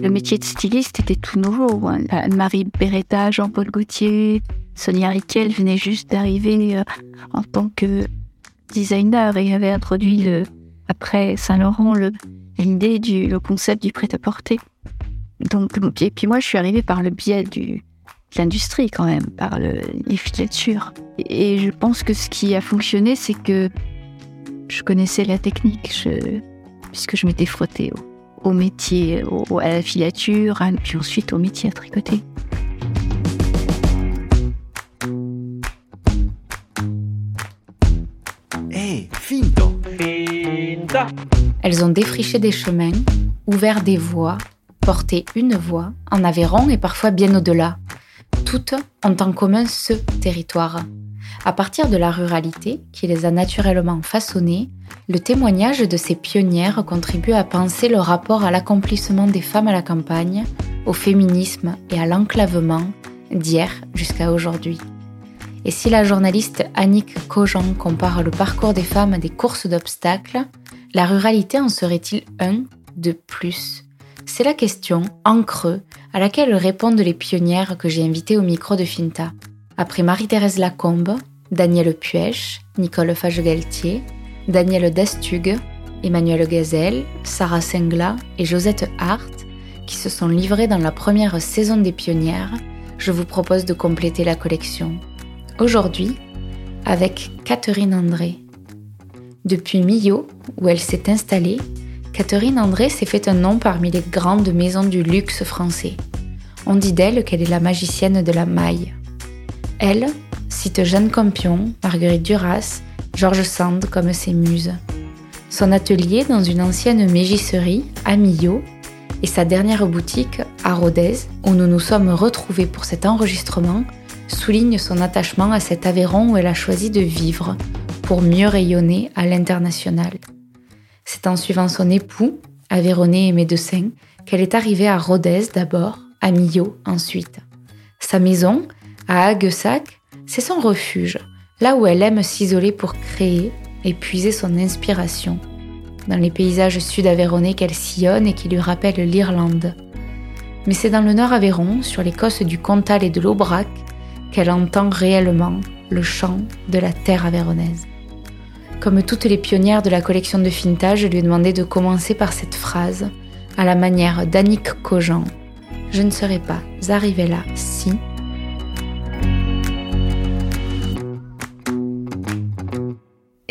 Le métier de styliste était tout nouveau. Hein. Marie Beretta, Jean-Paul Gaultier, Sonia Riquel venaient juste d'arriver euh, en tant que designer et avait introduit après Saint-Laurent l'idée du le concept du prêt-à-porter. Donc et puis moi je suis arrivée par le biais de l'industrie quand même, par le, les filatures. Et je pense que ce qui a fonctionné, c'est que je connaissais la technique, puisque je m'étais frottée au, métier, à la filature, puis ensuite au métier à tricoter. Hey, finto. Finta. Elles ont défriché des chemins, ouvert des voies, porté une voie, en Aveyron et parfois bien au-delà. Toutes ont en commun ce territoire, à partir de la ruralité qui les a naturellement façonnées, le témoignage de ces pionnières contribue à penser le rapport à l'accomplissement des femmes à la campagne, au féminisme et à l'enclavement d'hier jusqu'à aujourd'hui. Et si la journaliste Annick Cogent compare le parcours des femmes à des courses d'obstacles, la ruralité en serait-il un de plus? C'est la question, en creux, à laquelle répondent les pionnières que j'ai invitées au micro de Finta. Après Marie-Thérèse Lacombe, Daniel Puech, Nicole Fage-Galtier, Daniel Destug, Emmanuel Gazelle, Sarah Sengla et Josette Hart, qui se sont livrés dans la première saison des pionnières, je vous propose de compléter la collection. Aujourd'hui, avec Catherine André. Depuis Millau, où elle s'est installée, Catherine André s'est fait un nom parmi les grandes maisons du luxe français. On dit d'elle qu'elle est la magicienne de la maille. Elle, cite Jeanne Campion, Marguerite Duras, Georges Sand comme ses muses. Son atelier dans une ancienne mégisserie à Millau et sa dernière boutique à Rodez, où nous nous sommes retrouvés pour cet enregistrement, souligne son attachement à cet Aveyron où elle a choisi de vivre pour mieux rayonner à l'international. C'est en suivant son époux, Aveyronais et médecin, qu'elle est arrivée à Rodez d'abord, à Millau ensuite. Sa maison, à Haguessac, c'est son refuge, là où elle aime s'isoler pour créer et puiser son inspiration. Dans les paysages sud-aveyronnais qu'elle sillonne et qui lui rappellent l'Irlande. Mais c'est dans le nord Aveyron, sur les cosses du Comtal et de l'Aubrac, qu'elle entend réellement le chant de la terre aveyronnaise. Comme toutes les pionnières de la collection de Finta, je lui ai demandé de commencer par cette phrase, à la manière d'Annick Cogent. Je ne serais pas arrivée là si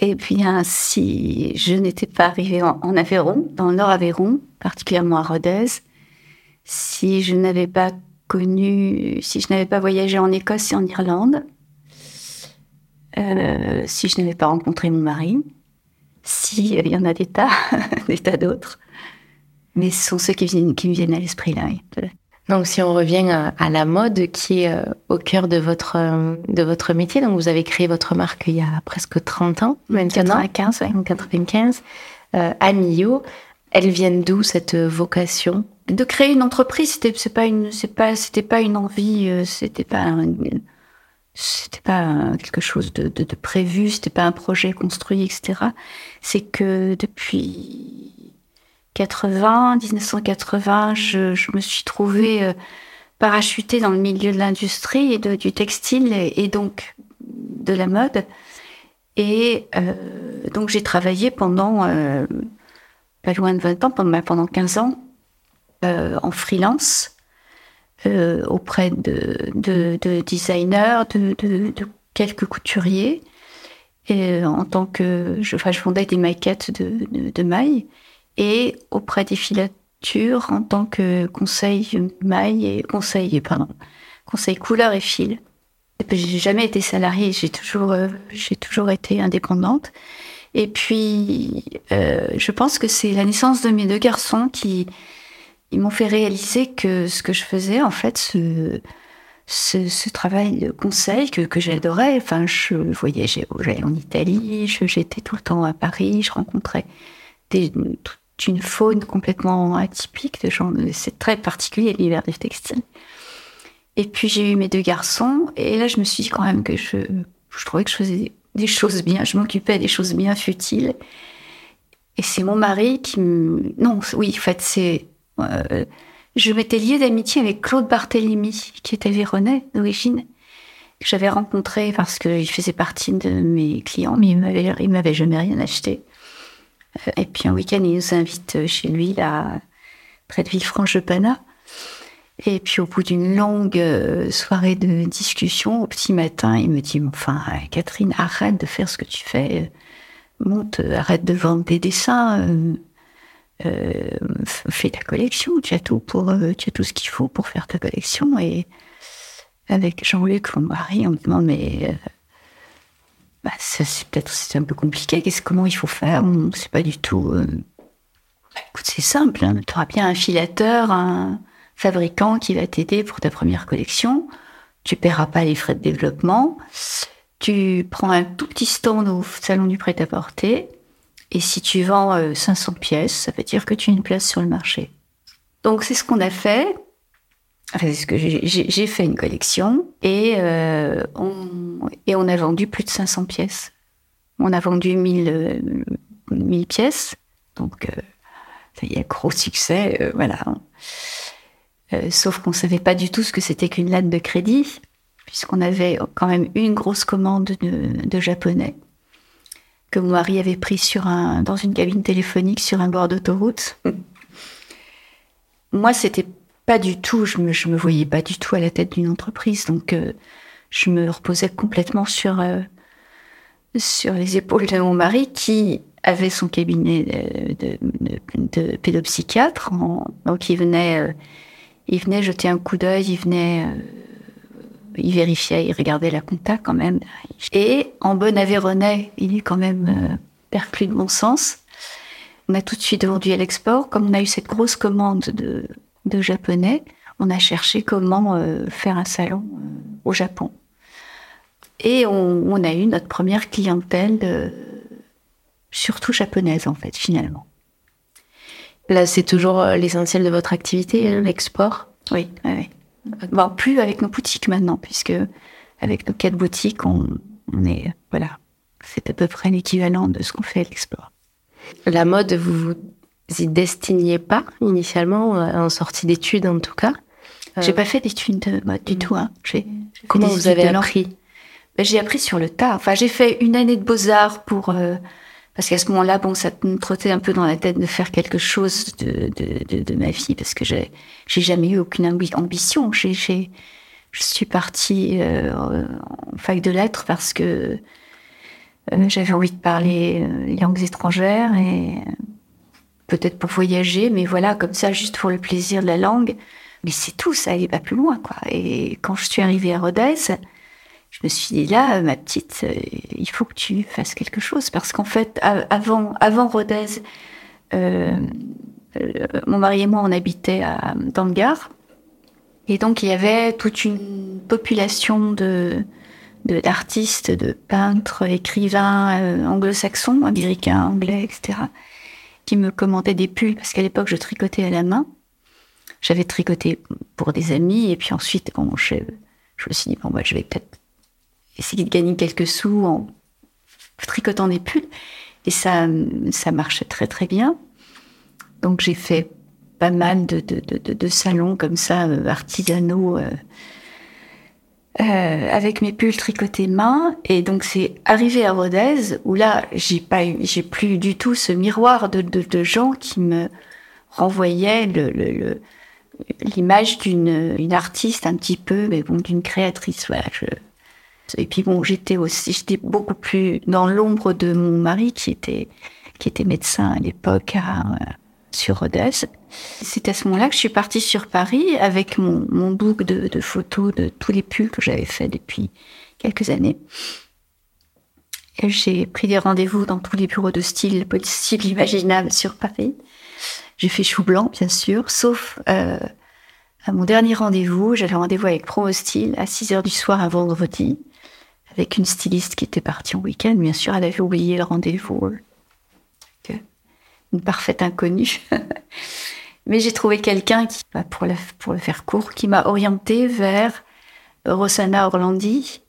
Et bien, si je n'étais pas arrivée en, Aveyron, dans le Nord Aveyron, particulièrement à Rodez, si je n'avais pas connu, si je n'avais pas voyagé en Écosse et en Irlande, euh, si je n'avais pas rencontré mon mari, si il y en a des tas, des tas d'autres, mais ce sont ceux qui, viennent, qui me viennent à l'esprit là. Donc, si on revient à, la mode qui est euh, au cœur de votre, euh, de votre métier, donc vous avez créé votre marque il y a presque 30 ans, maintenant. 95, En 95, euh, à Millau. Elle vient d'où cette vocation? De créer une entreprise, c'était c'est pas une c'est pas c'était pas une envie, euh, c'était pas c'était pas quelque chose de, de, de prévu, c'était pas un projet construit, etc. C'est que depuis 80, 1980, je, me suis trouvée euh, parachutée dans le milieu de l'industrie et du textile et, donc de la mode. Et euh, donc j'ai travaillé pendant euh, pas loin de 20 ans, pendant, pendant 15 ans, en freelance auprès de, de, de designers, de, quelques couturiers. Et en tant que je, enfin, je fondais des maquettes de mailles et auprès des filatures en tant que conseil maille et conseil, pardon, conseil couleur et fil. J'ai jamais été salariée, j'ai toujours, euh, j'ai toujours été indépendante. Et puis, euh, je pense que c'est la naissance de mes deux garçons qui ils m'ont fait réaliser que ce que je faisais, en fait, ce, ce, travail de conseil que, j'adorais. Enfin, je voyageais en Italie, j'étais tout le temps à Paris, je rencontrais des, une faune complètement atypique de gens. C'est très particulier l'hiver des textiles. Et puis j'ai eu mes deux garçons, et là je me suis dit quand même que je, je trouvais que je faisais des choses bien, je m'occupais des choses bien futiles. Et c'est mon mari qui me... Non, oui, en fait, c'est... Euh, je m'étais liée d'amitié avec Claude Barthélemy, qui était véronais d'origine, que j'avais rencontré parce qu'il faisait partie de mes clients, mais il m'avait, il m'avait jamais rien acheté. Euh, et puis un week-end, il nous invite chez lui, là, près de Villefranche-de-Pana. Et puis au bout d'une longue euh, soirée de discussion, au petit matin, il me dit, enfin, Catherine, arrête de faire ce que tu fais. Monte, arrête de vendre des dessins. Euh, fais ta collection. Tu as tout pour, tu as tout ce qu'il faut pour faire ta collection. Et avec Jean-Luc, mon mari, on me demande, mais bah, ça, c'est peut-être c'est un peu compliqué. Qu'est-ce, comment il faut faire? On pas du tout. Euh. Bah, écoute, c'est simple. Hein. Tu auras bien un filateur, un fabricant qui va t'aider pour ta première collection. Tu paieras pas les frais de développement. Tu prends un tout petit stand au salon du prêt-à-porter. Et si tu vends 500 euh, pièces, ça veut dire que tu as une place sur le marché. Donc c'est ce qu'on a fait ce que j'ai fait une collection et, euh, on, et on a vendu plus de 500 pièces. On a vendu 1000, 1000 euh, pièces, donc euh, ça y est, gros succès, voilà. sauf qu'on savait pas du tout ce que c'était qu'une latte de crédit, puisqu'on avait quand même une grosse commande de, de, japonais que mon mari avait pris sur un, dans une cabine téléphonique sur un bord d'autoroute. Moi, c'était pas du tout, je me, je me voyais pas du tout à la tête d'une entreprise. Donc, euh, je me reposais complètement sur, euh, sur les épaules de mon mari qui avait son cabinet de, pédopsychiatre. donc, il venait, euh, il venait jeter un coup d'œil, il venait, il vérifiait, il regardait la compta quand même. Et en bon Aveyronais, il est quand même perclus de bon sens. On a tout de suite vendu à l'export. Comme on a eu cette grosse commande de de japonais, on a cherché comment euh, faire un salon euh, au Japon. Et on, a eu notre première clientèle, euh, surtout japonaise en fait, finalement. Là, c'est toujours l'essentiel de votre activité, hein, l'export? Oui, oui. Bon, plus avec nos boutiques maintenant, puisque avec nos quatre boutiques, on, on est. Voilà. C'est à peu près l'équivalent de ce qu'on fait à l'export. La mode, vous vous y destiniez pas initialement, euh, en sortie d'études en tout cas J'ai pas fait d'études de mode du mm. tout. Hein. Comment vous avez appris ben, J'ai appris sur le tas. Enfin, j'ai fait une année de beaux-arts pour... Euh, parce qu'à ce moment-là, bon, ça me trottait un peu dans la tête de faire quelque chose de, de, de, ma vie, parce que j'ai, j'ai jamais eu aucune ambition. J'ai, j'ai, je suis partie euh, en fac de lettres parce que j'avais envie de parler les langues étrangères et peut-être pour voyager, mais voilà, comme ça, juste pour le plaisir de la langue. Mais c'est tout, ça n'allait pas plus loin, quoi. Et quand je suis arrivée à Rodez, je me suis dit là, ma petite, euh, il faut que tu fasses quelque chose parce qu'en fait, avant, avant Rodez, euh, euh, mon mari et moi, on habitait à, dans et donc il y avait toute une population de d'artistes, de, peintres, écrivains anglo-saxons, américains, anglais, etc qui me commandaient des pulls, parce qu'à l'époque, je tricotais à la main. J'avais tricoté pour des amis, et puis ensuite, bon, je, je me suis dit, bon, bah, je vais peut-être essayer de gagner quelques sous en tricotant des pulls. Et ça, ça marchait très, très bien. Donc, j'ai fait pas mal de, de, de, de salons comme ça, euh, artisanaux, euh, euh, avec mes pulls tricotés main. Et donc c'est arrivé à Rodez où là j'ai pas, j'ai plus du tout ce miroir de, de, de gens qui me renvoyaient le, l'image d'une une artiste un petit peu, mais bon d'une créatrice. Voilà. Je... Et puis bon, j'étais aussi, j'étais beaucoup plus dans l'ombre de mon mari qui était qui était médecin à l'époque sur Rodez. C'est à ce moment-là que je suis partie sur Paris avec mon, mon book de, de, photos de tous les pulls que j'avais fait depuis quelques années. J'ai pris des rendez-vous dans tous les bureaux de style possible imaginable sur Paris. J'ai fait chou blanc, bien sûr, sauf euh, à mon dernier rendez-vous. J'avais rendez-vous avec Promo Style à 6 heures du soir un vendredi, avec une styliste qui était partie en week-end. Bien sûr, elle avait oublié le rendez-vous une parfaite inconnue. Mais j'ai trouvé quelqu'un qui, bah, pour, le, faire court, qui m'a orienté vers Rosanna Orlandi,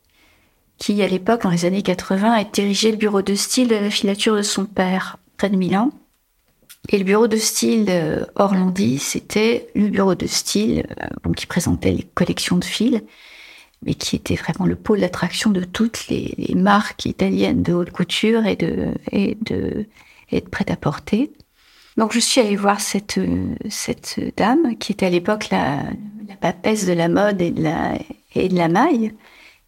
qui à l'époque, dans les années 80, a dirigé le bureau de style de la filature de son père, près de Milan. Et le bureau de style euh, Orlandi, c'était le bureau de style euh, qui présentait les collections de fils, mais qui était vraiment le pôle d'attraction de toutes les, marques italiennes de haute couture et de, et de prêt-à-porter. Donc je suis allée voir cette, cette dame qui était à l'époque la, la papesse de la mode et de la, et de la maille.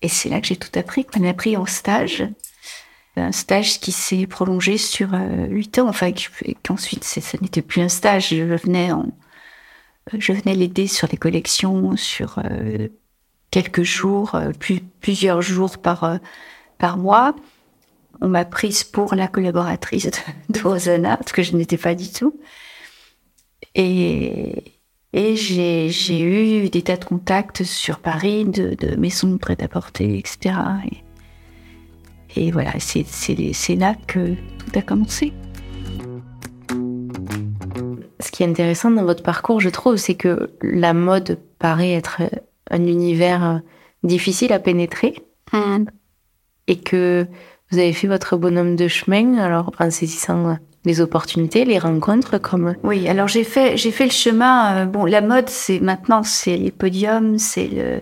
Et c'est là que j'ai tout appris, qu'on a pris en stage. Un stage qui s'est prolongé sur euh, huit ans, enfin qu'ensuite ça n'était plus un stage. Je venais, venais l'aider sur les collections, sur euh, quelques jours, euh, plus, plusieurs jours par par mois. On m'a prise pour la collaboratrice de, de Rosanna, parce que je n'étais pas du tout. Et, et j'ai eu des tas de contacts sur Paris, de, de maisons prêt-à-porter, etc. Et, et voilà, c'est là que tout a commencé. Ce qui est intéressant dans votre parcours, je trouve, c'est que la mode paraît être un univers difficile à pénétrer. Mm. Et que vous avez fait votre bonhomme de chemin, alors en saisissant les opportunités, les rencontres comme. Oui, alors j'ai fait j'ai fait le chemin. Euh, bon, la mode, c'est maintenant c'est les podiums, c'est le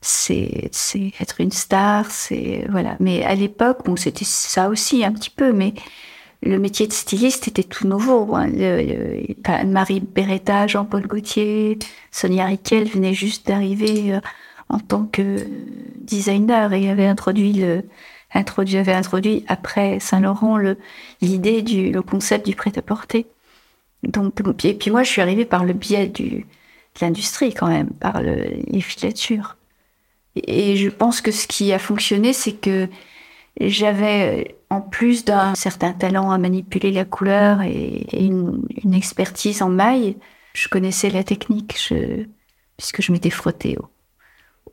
c'est c'est être une star, c'est voilà. Mais à l'époque, bon, c'était ça aussi un petit peu, mais le métier de styliste était tout nouveau. Hein. Marie Beretta, Jean-Paul Gaultier, Sonia Riquel venaient juste d'arriver euh, en tant que designer et avait introduit le introduit, avait introduit après Saint-Laurent l'idée du le concept du prêt-à-porter. Donc, et puis moi, je suis arrivée par le biais du, de l'industrie quand même, par le, les filatures. Et, je pense que ce qui a fonctionné, c'est que j'avais, en plus d'un certain talent à manipuler la couleur et, une, expertise en maille, je connaissais la technique, puisque je m'étais frottée au,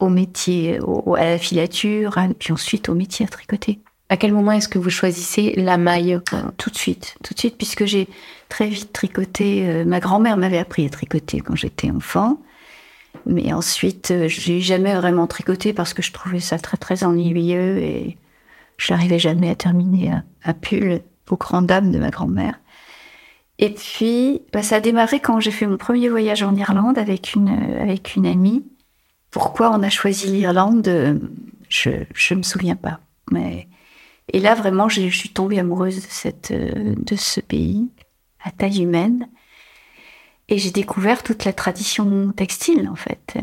au métier, au, à la filature, puis ensuite au métier à tricoter. À quel moment est-ce que vous choisissez la maille Tout de suite, tout de suite, puisque j'ai très vite tricoté. Euh, ma grand-mère m'avait appris à tricoter quand j'étais enfant, mais ensuite, euh, j'ai jamais vraiment tricoté parce que je trouvais ça très très ennuyeux et je n'arrivais jamais à terminer un, un pull aux grandes dames de ma grand-mère. Et puis, bah, ça a démarré quand j'ai fait mon premier voyage en Irlande avec une avec une amie pourquoi on a choisi l'Irlande Je ne me souviens pas. Mais et là vraiment, je suis tombée amoureuse de cette euh, de ce pays à taille humaine. Et j'ai découvert toute la tradition textile en fait,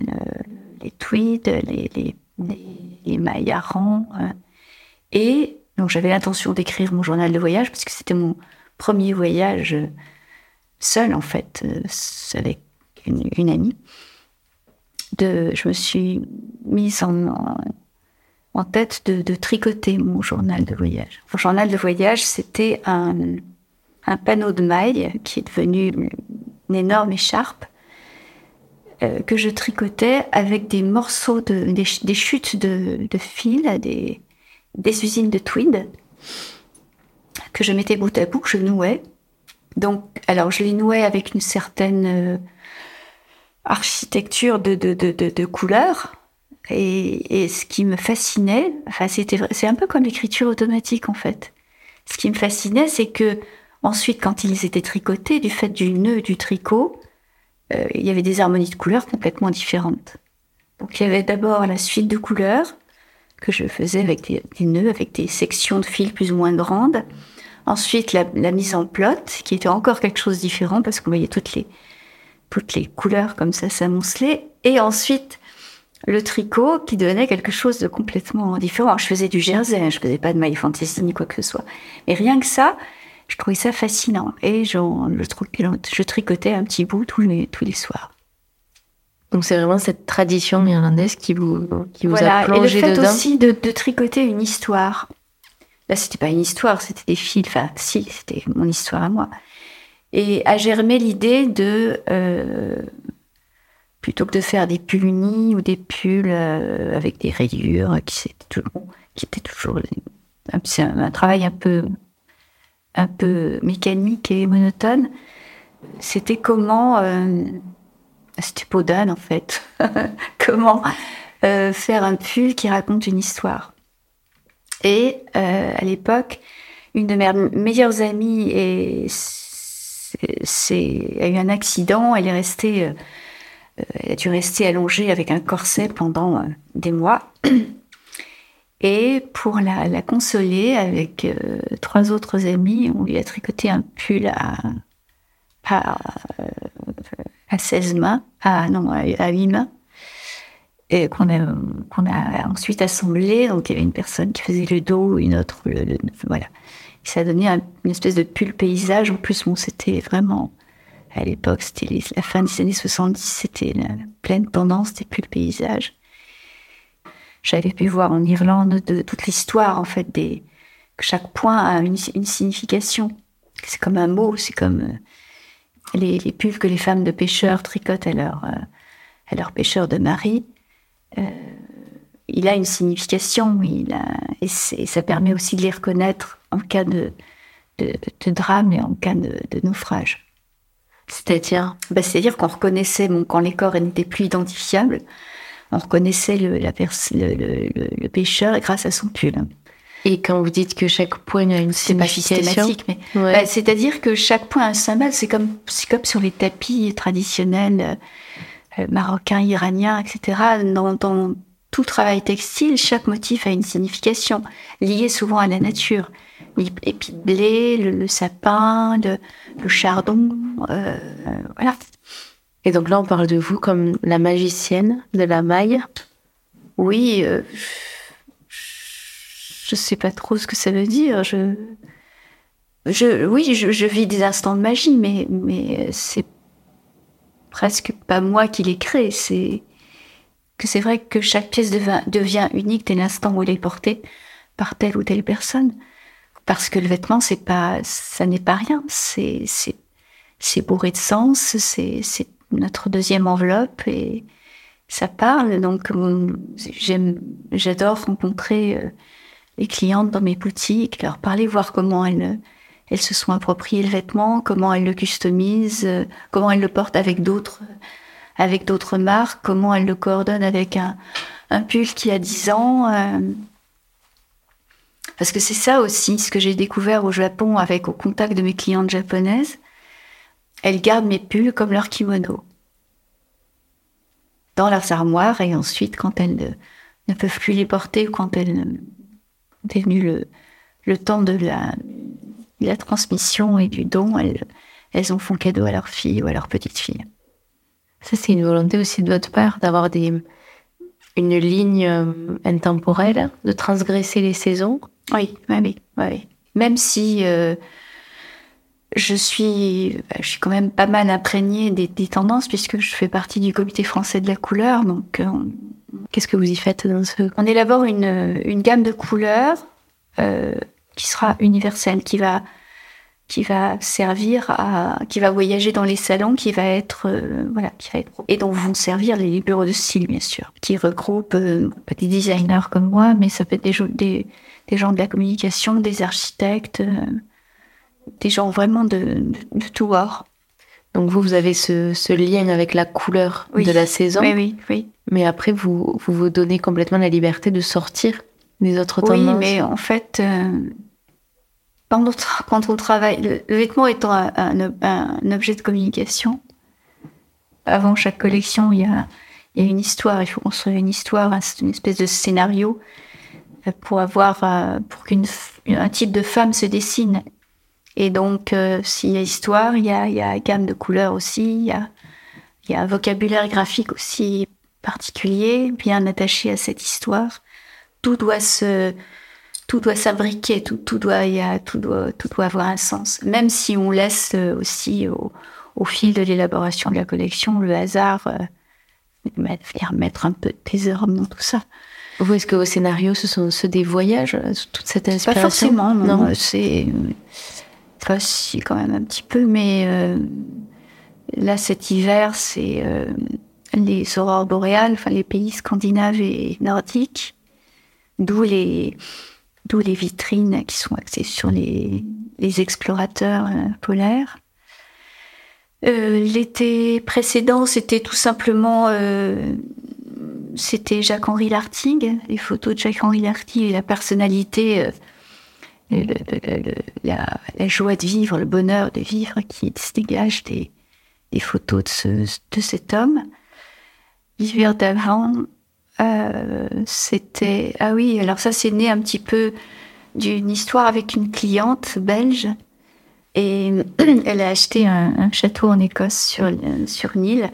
les tweeds, les les, les, mailles à rang. Euh. et j'avais l'intention d'écrire mon journal de voyage parce que c'était mon premier voyage seul en fait, euh, avec une amie je me suis mise en, tête de, tricoter mon journal de voyage. Mon journal de voyage, c'était un, un panneau de maille qui est devenu une énorme écharpe euh, que je tricotais avec des morceaux de des, chutes de, de fil des, des usines de tweed que je mettais bout à bout, que je nouais. Donc, alors je les nouais avec une certaine euh, architecture de, de, de, de, couleurs. Et, et, ce qui me fascinait, enfin, c'était, c'est un peu comme l'écriture automatique, en fait. Ce qui me fascinait, c'est que, ensuite, quand ils étaient tricotés, du fait du nœud du tricot, euh, il y avait des harmonies de couleurs complètement différentes. Donc, il y avait d'abord la suite de couleurs, que je faisais avec des, nœuds, avec des sections de fils plus ou moins grandes. Ensuite, la, la mise en plot, qui était encore quelque chose de différent, parce qu'on voyait toutes les, toutes les couleurs comme ça s'amonceler. Et ensuite, le tricot qui donnait quelque chose de complètement différent. je faisais du jersey, hein, je faisais pas de maille fantasy ni quoi que ce soit. Mais rien que ça, je trouvais ça fascinant. Et je, je tricotais un petit bout tous les, tous les soirs. Donc c'est vraiment cette tradition irlandaise qui vous, qui vous voilà. a plongé Et le fait aussi de, de, tricoter une histoire. Là, c'était pas une histoire, c'était des fils. Enfin, si, c'était mon histoire à moi. Et a germé l'idée de, euh, plutôt que de faire des pulls unis ou des pulls euh, avec des rayures, qui, qui était toujours un, un, travail un peu, un peu mécanique et monotone, c'était comment, euh, c'était Podane en fait, comment euh, faire un pull qui raconte une histoire. Et euh, à l'époque, une de mes meilleures amies et c'est, a eu un accident, elle est restée, euh, elle a dû rester allongée avec un corset pendant euh, des mois. Et pour la, consoler, avec euh, trois autres amis, on lui a tricoté un pull à, à, à 16 mains, à, non, à 8 mains, qu'on a, ensuite assemblé. Donc il y avait une personne qui faisait le dos, une autre, voilà. Ça a donné une espèce de pull paysage. En plus, bon, c'était vraiment, à l'époque, c'était la fin des années 70, c'était la, pleine tendance des pulls paysage. J'avais pu voir en Irlande de, toute l'histoire, en fait, des, que chaque point a une, signification. C'est comme un mot, c'est comme euh, les, les, pulls que les femmes de pêcheurs tricotent à leur, euh, leur pêcheur de mari. Euh, il a une signification, il et, ça permet aussi de les reconnaître en cas de, de, de drame et en cas de, de naufrage. C'est-à-dire bah, C'est-à-dire qu'on reconnaissait, bon, quand les corps n'étaient plus identifiables, on reconnaissait le, la le, pêcheur grâce à son pull. Et quand vous dites que chaque point a une signification, mais bah, c'est-à-dire que chaque point a un symbole. C'est comme, comme sur les tapis traditionnels euh, marocains, iraniens, etc. Dans, dans, tout travail textile, chaque motif a une signification liée souvent à la nature. L'épi de blé, le, sapin, le, chardon, euh, voilà. Et donc là, on parle de vous comme la magicienne de la maille. Oui, euh, je sais pas trop ce que ça veut dire. Je, je, oui, je, vis des instants de magie, mais, mais c'est presque pas moi qui les crée. C'est que c'est vrai que chaque pièce devient, devient unique dès l'instant où elle est portée par telle ou telle personne. Parce que le vêtement, c'est pas, ça n'est pas rien. C'est, c'est, c'est bourré de sens. C'est, c'est notre deuxième enveloppe et ça parle. Donc, j'aime, j'adore rencontrer euh, les clientes dans mes boutiques, leur parler, voir comment elles, elles se sont appropriées le vêtement, comment elles le customisent, euh, comment elles le portent avec d'autres, avec d'autres marques, comment elles le coordonnent avec un, un pull qui a 10 ans. Euh. Parce que c'est ça aussi ce que j'ai découvert au Japon avec au contact de mes clientes japonaises elles gardent mes pulls comme leur kimono dans leurs armoires et ensuite, quand elles ne, peuvent plus les porter ou quand elles est venu le, temps de la, transmission et du don, elles, elles en font cadeau à leur fille ou à leur petite fille. Ça, c'est une volonté aussi de votre part d'avoir des, une ligne euh, intemporelle, de transgresser les saisons? Oui, oui, oui. Même si euh, je suis, je suis quand même pas mal imprégnée des, tendances puisque je fais partie du comité français de la couleur. Donc, euh, qu'est-ce que vous y faites dans ce On élabore une, gamme de couleurs euh, qui sera universelle, qui va qui va servir à, qui va voyager dans les salons, qui va être, voilà, qui va être, et dont vont servir les bureaux de style, bien sûr, qui regroupent euh, des designers comme moi, mais ça peut être des, des gens de la communication, des architectes, des gens vraiment de, de, tout bord. Donc vous, vous avez ce, ce lien avec la couleur de la saison. Oui, oui, oui. Mais après, vous, vous vous donnez complètement la liberté de sortir des autres tendances. Oui, mais en fait, euh, quand, on, travaille, le, vêtement étant un, un, objet de communication, avant chaque collection, il y a, il y a une histoire. Il faut construire une histoire, une espèce de scénario euh, pour avoir, euh, pour qu'un type de femme se dessine. Et donc, euh, s'il y a histoire, il y a, gamme de couleurs aussi, il y a, un vocabulaire graphique aussi particulier, bien attaché à cette histoire. Tout doit se, tout doit s'abriquer, tout, doit, il y a, tout doit, tout doit avoir un sens. Même si on laisse euh, aussi au, fil de l'élaboration de la collection le hasard euh, venir mettre un peu de thésaurus dans tout ça. Vous, est-ce que vos scénarios, ce sont ceux des voyages, toute cette inspiration Pas forcément, non. non. C'est si quand même un petit peu, mais euh, là cet hiver, c'est euh, les aurores boréales, enfin les pays scandinaves et nordiques, d'où les d'où les vitrines qui sont axées sur les, les explorateurs euh, polaires. L'été précédent, c'était tout simplement c'était Jacques-Henri Lartigue, les photos de Jacques-Henri Lartigue et la personnalité la, joie de vivre, le bonheur de vivre qui se dégage des, photos de, ce, de cet homme. Vivre d'avant, euh, c'était... Ah oui, alors ça c'est né un petit peu d'une histoire avec une cliente belge. Et elle a acheté un, château en Écosse sur, sur Nil.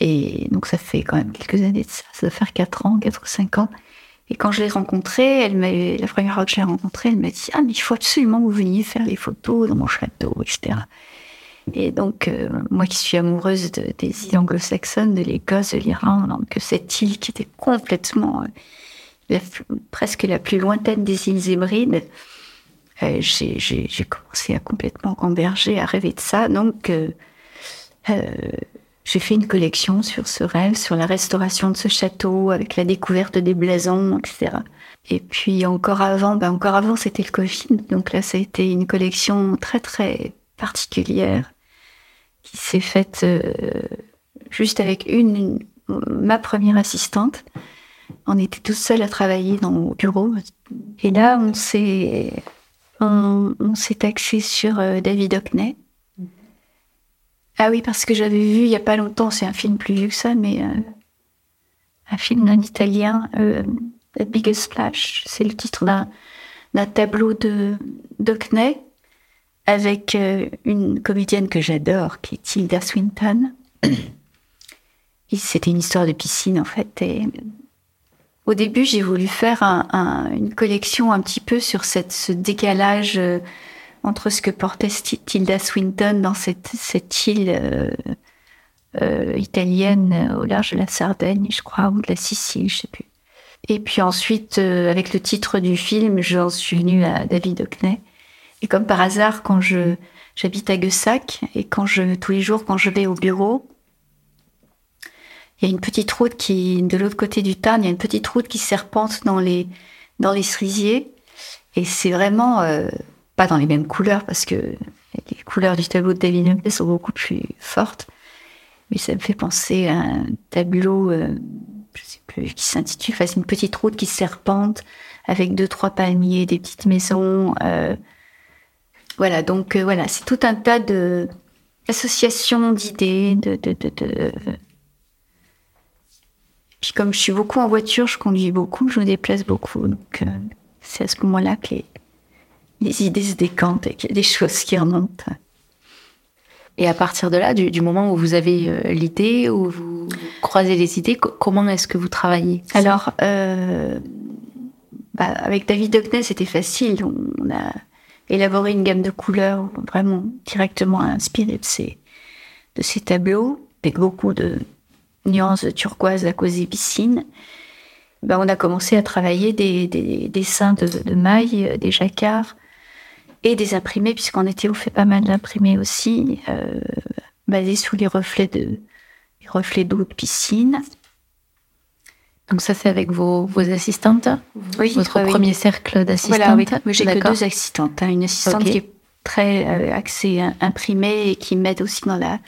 Et donc ça fait quand même quelques années de ça, ça doit faire 4 ans, 4 ou 5 ans. Et quand je l'ai rencontrée, elle la première fois que je l'ai rencontrée, elle m'a dit Ah, mais il faut absolument que vous veniez faire les photos dans mon château, etc. Et donc, euh, moi qui suis amoureuse des îles anglo-saxonnes, de l'Écosse, de l'Iran, donc cette île qui était complètement, euh, presque la plus lointaine des îles Hébrides, euh, j'ai commencé à complètement converger, à rêver de ça. Donc, j'ai fait une collection sur ce rêve, sur la restauration de ce château, avec la découverte des blasons, etc. Et puis encore avant, ben encore avant, c'était le Covid. Donc là, ça a été une collection très très particulière qui s'est faite euh, juste avec une, ma première assistante. On était tous seuls à travailler dans mon bureau. Et là, on s'est on, s'est axé sur euh, David Hockney ah oui, parce que j'avais vu il y a pas longtemps, c'est un film plus vieux que ça, mais euh, un film d'un italien, euh, The Biggest Splash. C'est le titre d'un tableau de avec euh, une comédienne que j'adore, qui est Tilda Swinton. C'était une histoire de piscine en fait. Au début, j'ai voulu faire une collection un petit peu sur ce décalage entre ce que portait Tilda Swinton dans cette, île euh, euh, italienne euh, au large de la Sardaigne, je crois, ou de la Sicile, je sais plus. Et puis ensuite, avec le titre du film, j'en suis venue à David Hockney. Et comme par hasard, quand je j'habite à Guessac et quand je tous les jours quand je vais au bureau, il y a une petite route qui de l'autre côté du Tarn, il y a une petite route qui serpente dans les dans les cerisiers et c'est vraiment pas dans les mêmes couleurs parce que les couleurs du tableau de David Hockney sont beaucoup plus fortes. Mais ça me fait penser à un tableau, euh, je sais plus, qui s'intitule, enfin, une petite route qui serpente avec deux, trois palmiers, des petites maisons. Euh, voilà, donc euh, voilà, c'est tout un tas de associations d'idées, de, de, de, de, Puis comme je suis beaucoup en voiture, je conduis beaucoup, je me déplace beaucoup. Donc c'est à ce moment-là que les, les idées se décantent et qu'il y a des choses qui remontent. Et à partir de là, du, moment où vous avez euh, l'idée, où vous croisez les idées, comment est-ce que vous travaillez? Alors, euh, bah, avec David Hockney, c'était facile. On a élaboré une gamme de couleurs vraiment directement inspirée de ces, de ces tableaux, avec beaucoup de nuances turquoise à cause des piscines. Bah, on a commencé à travailler des, dessins de, de mailles, des jacquards, et des imprimés, puisqu'en été on fait pas mal d'imprimés aussi, euh, basés sous les reflets de les reflets d'eau de piscine. Donc ça, c'est avec vos, vos assistantes Oui. Votre premier cercle d'assistantes Voilà, oui. j'ai que deux assistantes. Hein. Une assistante qui est très euh, axée imprimée et qui m'aide aussi dans la,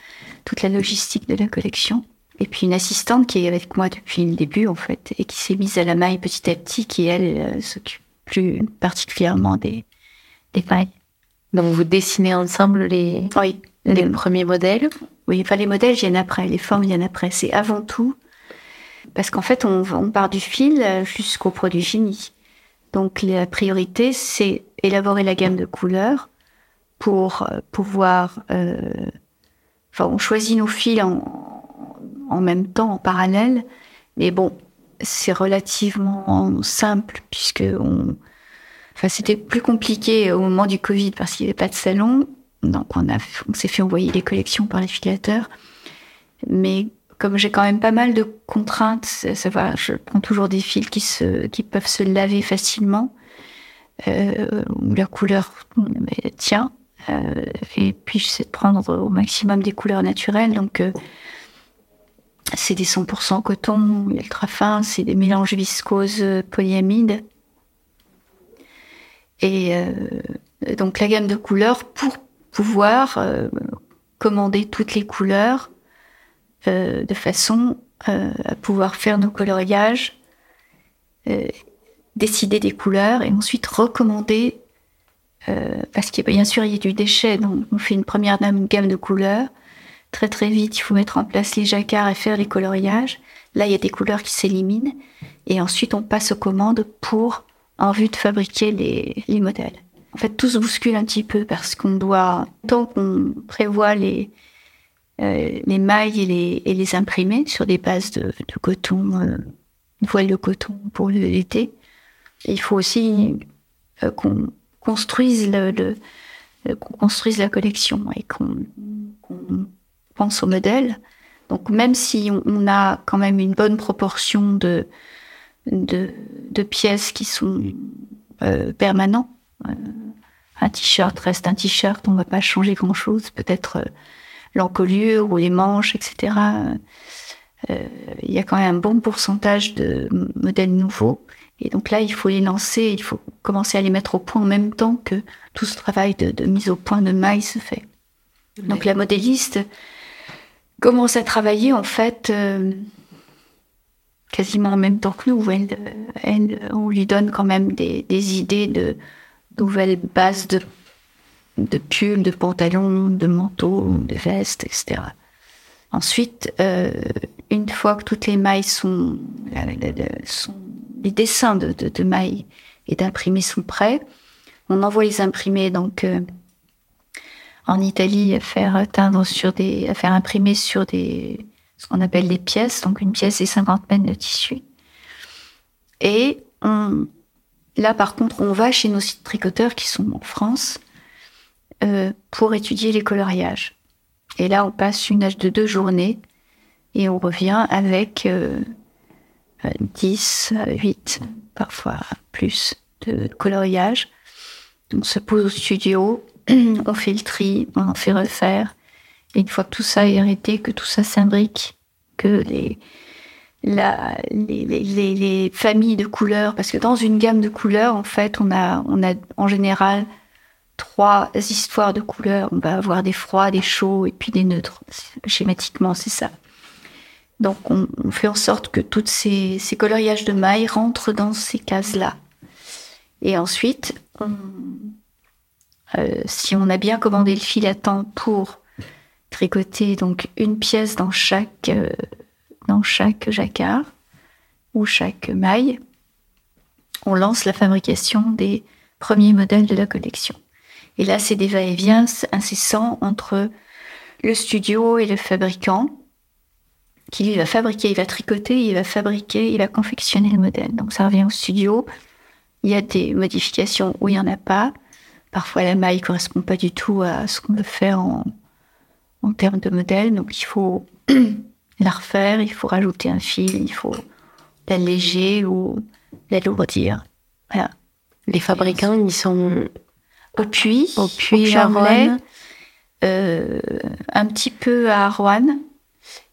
toute la logistique de la collection. Et puis une assistante qui est avec moi depuis le début, en fait, et qui s'est mise à la maille petit à petit, qui, elle, euh, s'occupe plus particulièrement des, des pailles. Donc vous dessinez ensemble les, les premiers modèles Oui, enfin les modèles viennent après, les formes viennent après. C'est avant tout parce qu'en fait on, on, part du fil jusqu'au produit fini. Donc la priorité c'est élaborer la gamme de couleurs pour euh, pouvoir. Euh, enfin, on choisit nos fils en, en même temps, en parallèle, mais bon, c'est relativement simple puisque on, C'était plus compliqué au moment du Covid parce qu'il n'y avait pas de salon. Donc, on, s'est fait envoyer les collections par les filateurs. Mais comme j'ai quand même pas mal de contraintes, je prends toujours des fils qui, peuvent se laver facilement, euh, la couleur tient. Euh, et puis, j'essaie de prendre au maximum des couleurs naturelles. Donc, euh, c'est des 100% coton, ultra fin, c'est des mélanges viscoses polyamides. Et euh, donc la gamme de couleurs pour pouvoir euh, commander toutes les couleurs euh, de façon à pouvoir faire nos coloriages décider des couleurs et ensuite recommander, parce qu'il bien sûr il y a du déchet, donc on fait une première gamme de couleurs. Très très vite, il faut mettre en place les jacquards et faire les coloriages. Là, il y a des couleurs qui s'éliminent et ensuite on passe aux commandes pour en vue de fabriquer les, les modèles. En fait, tout se bouscule un petit peu parce qu'on doit, tant qu'on prévoit les, euh, les mailles et les, et les imprimer sur des bases de, de coton, euh, voile de coton pour l'été, il faut aussi euh, qu'on construise le, le euh, construise la collection et qu'on pense au modèle. Donc même si on a quand même une bonne proportion de de, de pièces qui sont euh, permanents, euh, un t-shirt reste un t-shirt, on va pas changer grand-chose, peut-être euh, l'encolure ou les manches, etc. Euh, il y a quand même un bon pourcentage de modèles nouveaux. Et donc là, il faut les lancer, il faut commencer à les mettre au point en même temps que tout ce travail de, de mise au point de mailles se fait. Donc la modéliste commence à travailler en fait euh, quasiment en même temps que nous. Elle, elle, on lui donne quand même des, des idées de nouvelles bases de, de pulls, de pantalons, de manteaux, de vestes, etc. Ensuite, euh, une fois que toutes les mailles sont, sont les dessins de, de, de mailles et d'imprimés sont prêts, on envoie les imprimés donc euh, en Italie à faire teindre sur des, à faire imprimer sur des, ce qu'on appelle des pièces. Donc une pièce c'est 50 mètres de tissu. Et là par contre, on va chez nos tricoteurs qui sont en France euh, pour étudier les coloriages. Et là, on passe une âge de deux journées et on revient avec euh, 10, 8, parfois plus de coloriage. On se pose au studio, on fait le tri, on en fait refaire. Et une fois que tout ça est arrêté, que tout ça s'imbrique, que les, la, les, les, les, familles de couleurs, parce que dans une gamme de couleurs, en fait, on a, on a en général trois histoires de couleurs. On va avoir des froids, des chauds et puis des neutres. Schématiquement, c'est ça. Donc, on, on, fait en sorte que toutes ces, ces coloriages de mailles rentrent dans ces cases-là. Et ensuite, on, euh, si on a bien commandé le fil à temps pour tricoter donc une pièce dans chaque euh, dans chaque jacquard ou chaque maille, on lance la fabrication des premiers modèles de la collection. Et là, c'est des va-et-vient incessants entre le studio et le fabricant, qui lui va fabriquer, il va tricoter, il va fabriquer, il va confectionner le modèle. Donc ça revient au studio. Il y a des modifications où il n'y en a pas. Parfois, la maille correspond pas du tout à ce qu'on veut faire en, en termes de modèle. Donc, il faut la refaire, il faut rajouter un fil, il faut l'alléger ou l'alourdir. Voilà. Les fabricants, ils sont au puits, au puits, à Rouen, euh, un petit peu à Rouen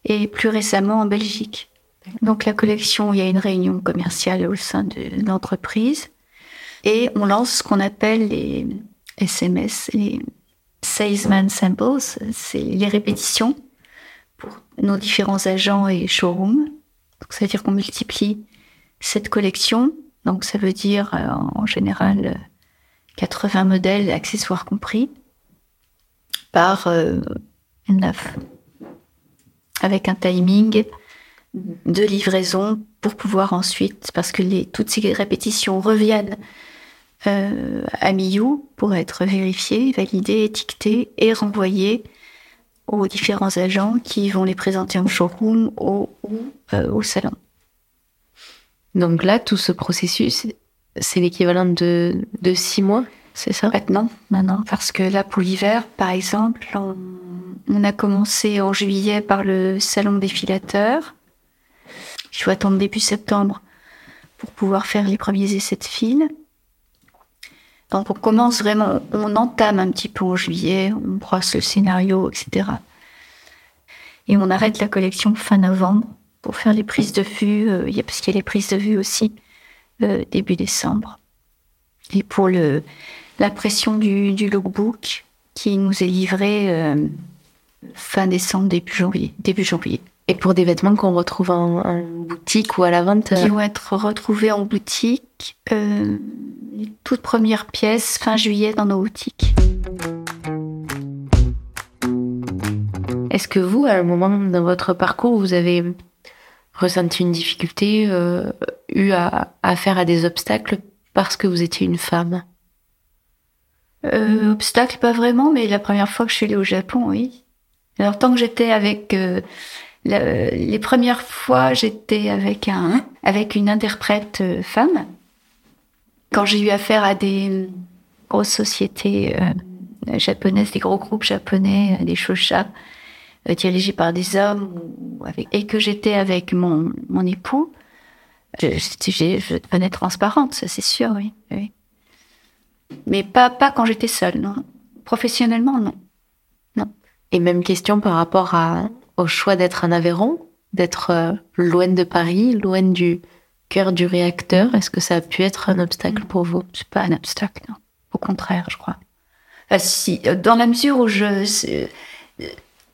et plus récemment en Belgique. Donc la collection, il y a une réunion commerciale au sein de l'entreprise et on lance ce qu'on appelle les SMS, les Salesman Samples, c'est les répétitions pour nos différents agents et showrooms. Donc ça veut dire qu'on multiplie cette collection, donc ça veut dire euh, en général 80 modèles, accessoires compris, par euh, 9, avec un timing de livraison pour pouvoir ensuite, parce que toutes ces répétitions reviennent euh, à Miyu pour être vérifiées, validées, étiquetées et renvoyées aux différents agents qui vont les présenter en showroom ou au, euh, au salon. Donc là, tout ce processus, c'est l'équivalent de, de six mois, c'est ça Maintenant, maintenant, parce que là, pour l'hiver, par exemple, on, on, a commencé en juillet par le salon défilateur. Il faut attendre début septembre pour pouvoir faire les premiers essais de fil. Donc on commence vraiment, on entame un petit peu en juillet, on brosse le scénario, etc. Et on arrête la collection fin novembre pour faire les prises de vue, euh, parce qu'il y a les prises de vue aussi euh, début décembre. Et pour le l'impression du, du lookbook qui nous est livré euh, fin décembre, début janvier. Début janvier. Et pour des vêtements qu'on retrouve en, en, boutique ou à la vente Qui vont être retrouvés en boutique. Les toutes premières pièces fin juillet dans nos boutiques. Est-ce que vous, à un moment dans votre parcours, vous avez ressenti une difficulté, euh, eu à, à faire à des obstacles parce que vous étiez une femme? Euh, Obstacle, pas vraiment, mais la première fois que je suis allée au Japon, oui. Alors tant que j'étais avec euh, le, les premières fois, j'étais avec un avec une interprète euh, femme. Quand j'ai eu affaire à des grosses sociétés euh, japonaises, des gros groupes japonais, des shosha euh, dirigés par des hommes, et que j'étais avec mon mon époux, je, je, je devenais transparente, ça c'est sûr, oui. Mais pas pas quand j'étais seule, non. Professionnellement, non. Non. Et même question par rapport à, au choix d'être en Aveyron, d'être euh, loin de Paris, loin du cœur du réacteur. Est-ce que ça a pu être un obstacle pour vous? C'est pas un obstacle, non. Au contraire, je crois. Enfin, si, dans la mesure où je,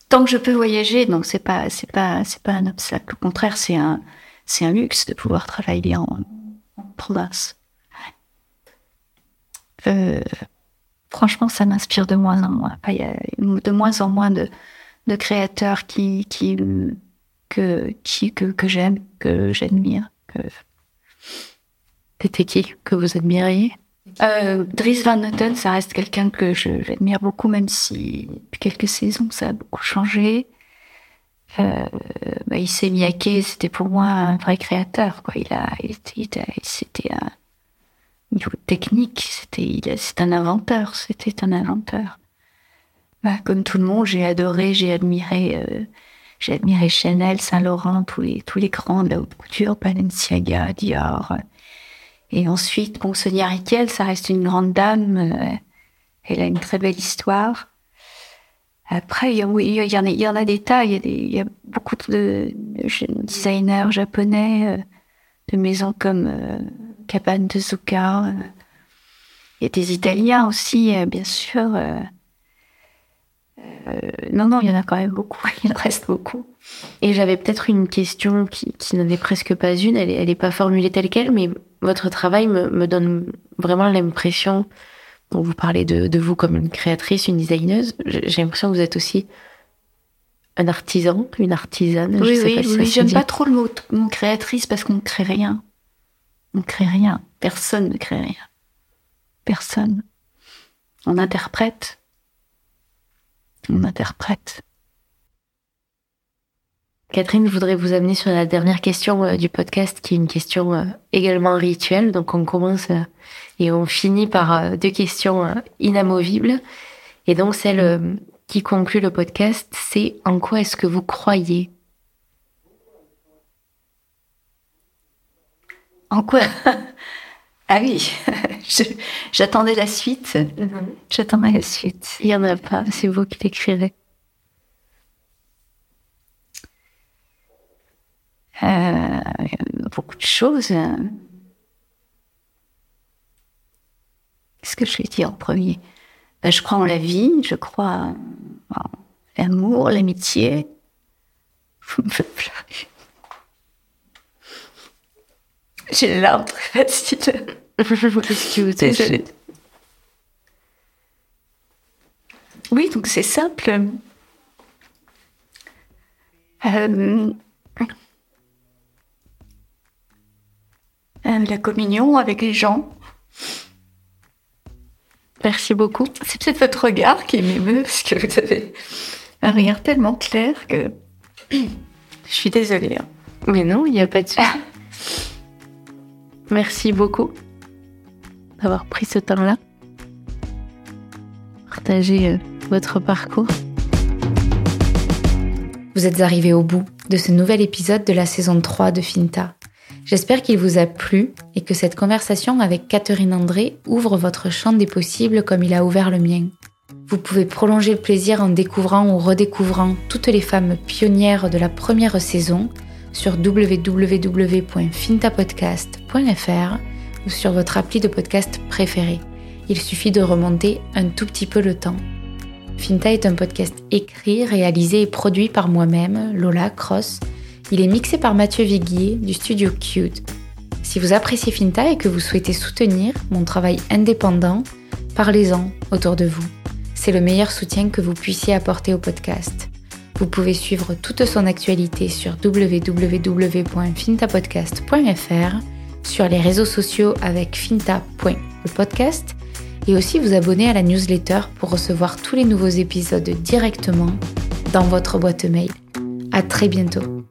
tant que je peux voyager, donc c'est pas, c'est pas, c'est pas un obstacle. Au contraire, c'est un, c'est un luxe de pouvoir travailler en, en province. Euh, franchement, ça m'inspire de moins en moins. Il y a de moins en moins de, de créateurs qui, qui, que, qui, que, que j'aime, que j'admire. Que... C'était qui que vous admiriez? Euh, Dries Van Noten, ça reste quelqu'un que j'admire beaucoup, même si depuis quelques saisons ça a beaucoup changé. Euh, bah, Issey Miyake, c'était pour moi un vrai créateur. Quoi. Il a, il était, c'était un niveau technique, c'était, c'est un inventeur. C'était un inventeur. Bah, comme tout le monde, j'ai adoré, j'ai admiré, euh, j'ai Chanel, Saint Laurent, tous les tous les grands de la haute couture, Balenciaga, Dior. Et ensuite, bon, Sonia Riquel, ça reste une grande dame. Euh, elle a une très belle histoire. Après, il y, en a, des tas. Il y a, beaucoup de, de designers japonais, euh, de maisons comme euh, Cabane de Zucca. Euh. Il y a des Italiens aussi, bien sûr. Euh. non, non, il y en a quand même beaucoup. Il en reste beaucoup. Et j'avais peut-être une question qui, qui n'en est presque pas une. Elle, elle est pas formulée telle quelle, mais votre travail me, me donne vraiment l'impression vous parlez de, de, vous comme une créatrice, une designeuse. J'ai l'impression que vous êtes aussi un artisan, une artisane. Oui, oui, si oui. J'aime pas trop le mot, mot créatrice parce qu'on ne crée rien. On ne crée rien. Personne ne crée rien. Personne. On interprète. On interprète. Catherine, je voudrais vous amener sur la dernière question euh, du podcast, qui est une question euh, également rituelle. Donc on commence euh, et on finit par deux questions inamovibles. Et donc celle qui conclut le podcast, c'est en quoi est-ce que vous croyez? En quoi? Ah oui, j'attendais la suite. Mm -hmm. J'attendais la suite. Il n'y en a pas, c'est vous qui l'écrirez. Euh, beaucoup de choses. Qu'est-ce que je vais dire en premier? Ben, Je crois en la vie, je crois en l'amour, l'amitié. Vous me faites pleurer. J'ai les larmes très faciles. Qu'est-ce que vous avez Oui, donc c'est simple. Euh, la communion avec les gens. Merci beaucoup. C'est peut-être votre regard qui m'émeut, parce que vous avez un regard tellement clair que je suis désolée. Hein. Mais non, il n'y a pas de souci. Merci beaucoup d'avoir pris ce temps-là. Partager euh, votre parcours. Vous êtes arrivé au bout de ce nouvel épisode de la saison 3 de Finta. J'espère qu'il vous a plu et que cette conversation avec Catherine André ouvre votre champ des possibles comme il a ouvert le mien. Vous pouvez prolonger le plaisir en découvrant ou redécouvrant toutes les femmes pionnières de la première saison sur www.fintapodcast.fr ou sur votre appli de podcast préféré. Il suffit de remonter un tout petit peu le temps. Finta est un podcast écrit, réalisé et produit par moi-même, Lola Cross. Il est mixé par Mathieu Viguier du studio Cute. Si vous appréciez Finta et que vous souhaitez soutenir mon travail indépendant, parlez-en autour de vous. C'est le meilleur soutien que vous puissiez apporter au podcast. Vous pouvez suivre toute son actualité sur www.fintapodcast.fr, sur les réseaux sociaux avec finta.lepodcast et aussi vous abonner à la newsletter pour recevoir tous les nouveaux épisodes directement dans votre boîte mail. À très bientôt.